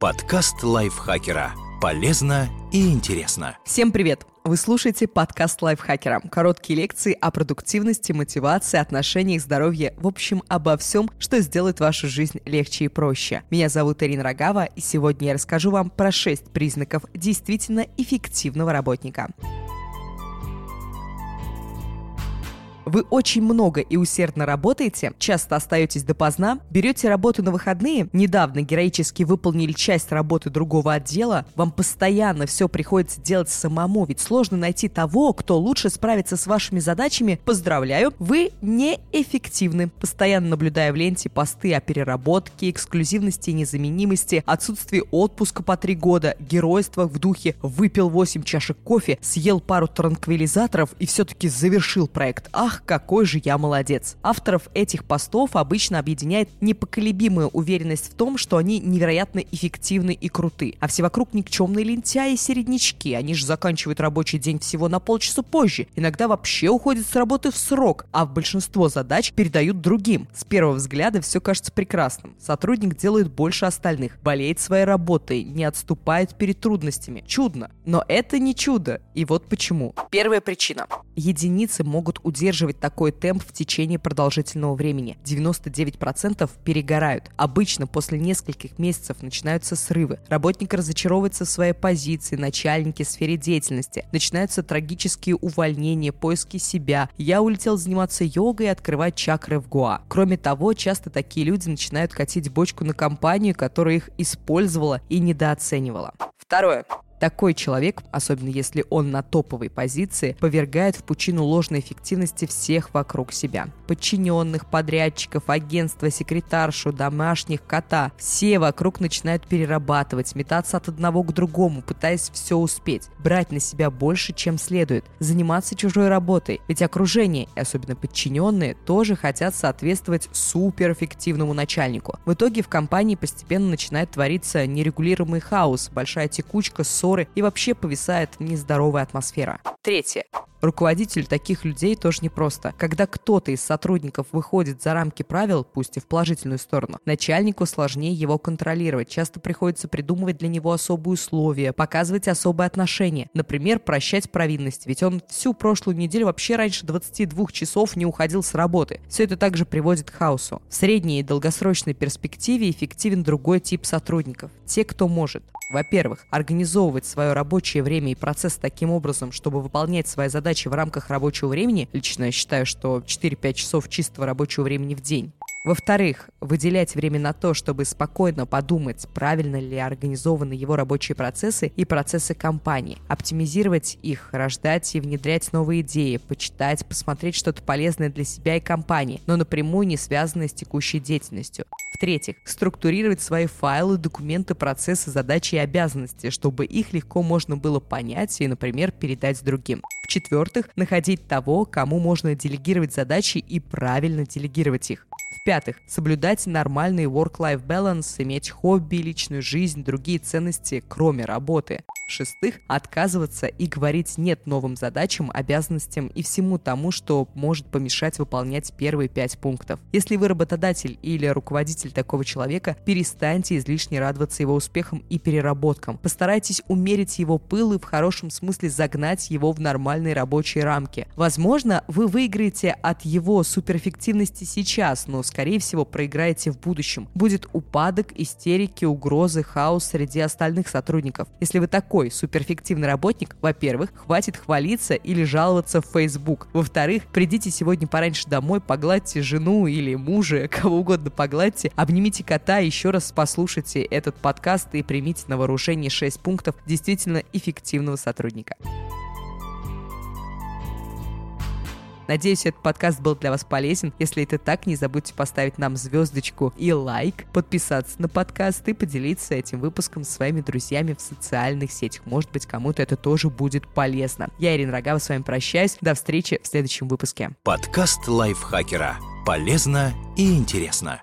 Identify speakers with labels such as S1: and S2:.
S1: Подкаст лайфхакера. Полезно и интересно.
S2: Всем привет! Вы слушаете подкаст лайфхакера. Короткие лекции о продуктивности, мотивации, отношениях, здоровье, в общем, обо всем, что сделает вашу жизнь легче и проще. Меня зовут Ирина Рогава, и сегодня я расскажу вам про 6 признаков действительно эффективного работника. Вы очень много и усердно работаете, часто остаетесь допоздна, берете работу на выходные, недавно героически выполнили часть работы другого отдела, вам постоянно все приходится делать самому, ведь сложно найти того, кто лучше справится с вашими задачами. Поздравляю, вы неэффективны. Постоянно наблюдая в ленте посты о переработке, эксклюзивности и незаменимости, отсутствии отпуска по три года, геройствах в духе «выпил 8 чашек кофе, съел пару транквилизаторов и все-таки завершил проект. Ах, какой же я молодец. Авторов этих постов обычно объединяет непоколебимая уверенность в том, что они невероятно эффективны и круты. А все вокруг никчемные лентяи и середнячки. Они же заканчивают рабочий день всего на полчаса позже. Иногда вообще уходят с работы в срок, а в большинство задач передают другим. С первого взгляда все кажется прекрасным. Сотрудник делает больше остальных, болеет своей работой, не отступает перед трудностями. Чудно. Но это не чудо. И вот почему. Первая причина. Единицы могут удерживать поддерживать такой темп в течение продолжительного времени. 99% перегорают. Обычно после нескольких месяцев начинаются срывы. Работник разочаровывается в своей позиции, начальнике, сфере деятельности. Начинаются трагические увольнения, поиски себя. Я улетел заниматься йогой и открывать чакры в Гоа. Кроме того, часто такие люди начинают катить бочку на компанию, которая их использовала и недооценивала. Второе. Такой человек, особенно если он на топовой позиции, повергает в пучину ложной эффективности всех вокруг себя. Подчиненных, подрядчиков, агентства, секретаршу, домашних, кота. Все вокруг начинают перерабатывать, метаться от одного к другому, пытаясь все успеть, брать на себя больше, чем следует, заниматься чужой работой. Ведь окружение, и особенно подчиненные, тоже хотят соответствовать суперэффективному начальнику. В итоге в компании постепенно начинает твориться нерегулируемый хаос, большая текучка, ссор ссоры и вообще повисает нездоровая атмосфера. Третье. Руководителю таких людей тоже непросто. Когда кто-то из сотрудников выходит за рамки правил, пусть и в положительную сторону, начальнику сложнее его контролировать. Часто приходится придумывать для него особые условия, показывать особые отношения. Например, прощать провинность, ведь он всю прошлую неделю вообще раньше 22 часов не уходил с работы. Все это также приводит к хаосу. В средней и долгосрочной перспективе эффективен другой тип сотрудников. Те, кто может. Во-первых, организовывать свое рабочее время и процесс таким образом, чтобы выполнять свои задачи в рамках рабочего времени. Лично я считаю, что 4-5 часов чистого рабочего времени в день во-вторых, выделять время на то, чтобы спокойно подумать, правильно ли организованы его рабочие процессы и процессы компании, оптимизировать их, рождать и внедрять новые идеи, почитать, посмотреть что-то полезное для себя и компании, но напрямую не связанное с текущей деятельностью. В-третьих, структурировать свои файлы, документы, процессы, задачи и обязанности, чтобы их легко можно было понять и, например, передать другим. В-четвертых, находить того, кому можно делегировать задачи и правильно делегировать их. В-пятых, соблюдать нормальный work-life balance, иметь хобби, личную жизнь, другие ценности, кроме работы. В-шестых, отказываться и говорить «нет» новым задачам, обязанностям и всему тому, что может помешать выполнять первые пять пунктов. Если вы работодатель или руководитель такого человека, перестаньте излишне радоваться его успехам и переработкам. Постарайтесь умерить его пыл и в хорошем смысле загнать его в нормальные рабочие рамки. Возможно, вы выиграете от его суперэффективности сейчас, но, скорее всего, проиграете в будущем. Будет упадок, истерики, угрозы, хаос среди остальных сотрудников. Если вы такой суперэффективный работник, во-первых, хватит хвалиться или жаловаться в Facebook. Во-вторых, придите сегодня пораньше домой, погладьте жену или мужа, кого угодно погладьте, обнимите кота, еще раз послушайте этот подкаст и примите на вооружение 6 пунктов действительно эффективного сотрудника. Надеюсь, этот подкаст был для вас полезен. Если это так, не забудьте поставить нам звездочку и лайк, подписаться на подкаст и поделиться этим выпуском с своими друзьями в социальных сетях. Может быть, кому-то это тоже будет полезно. Я, Ирина Рогава, с вами прощаюсь. До встречи в следующем выпуске.
S1: Подкаст лайфхакера. Полезно и интересно.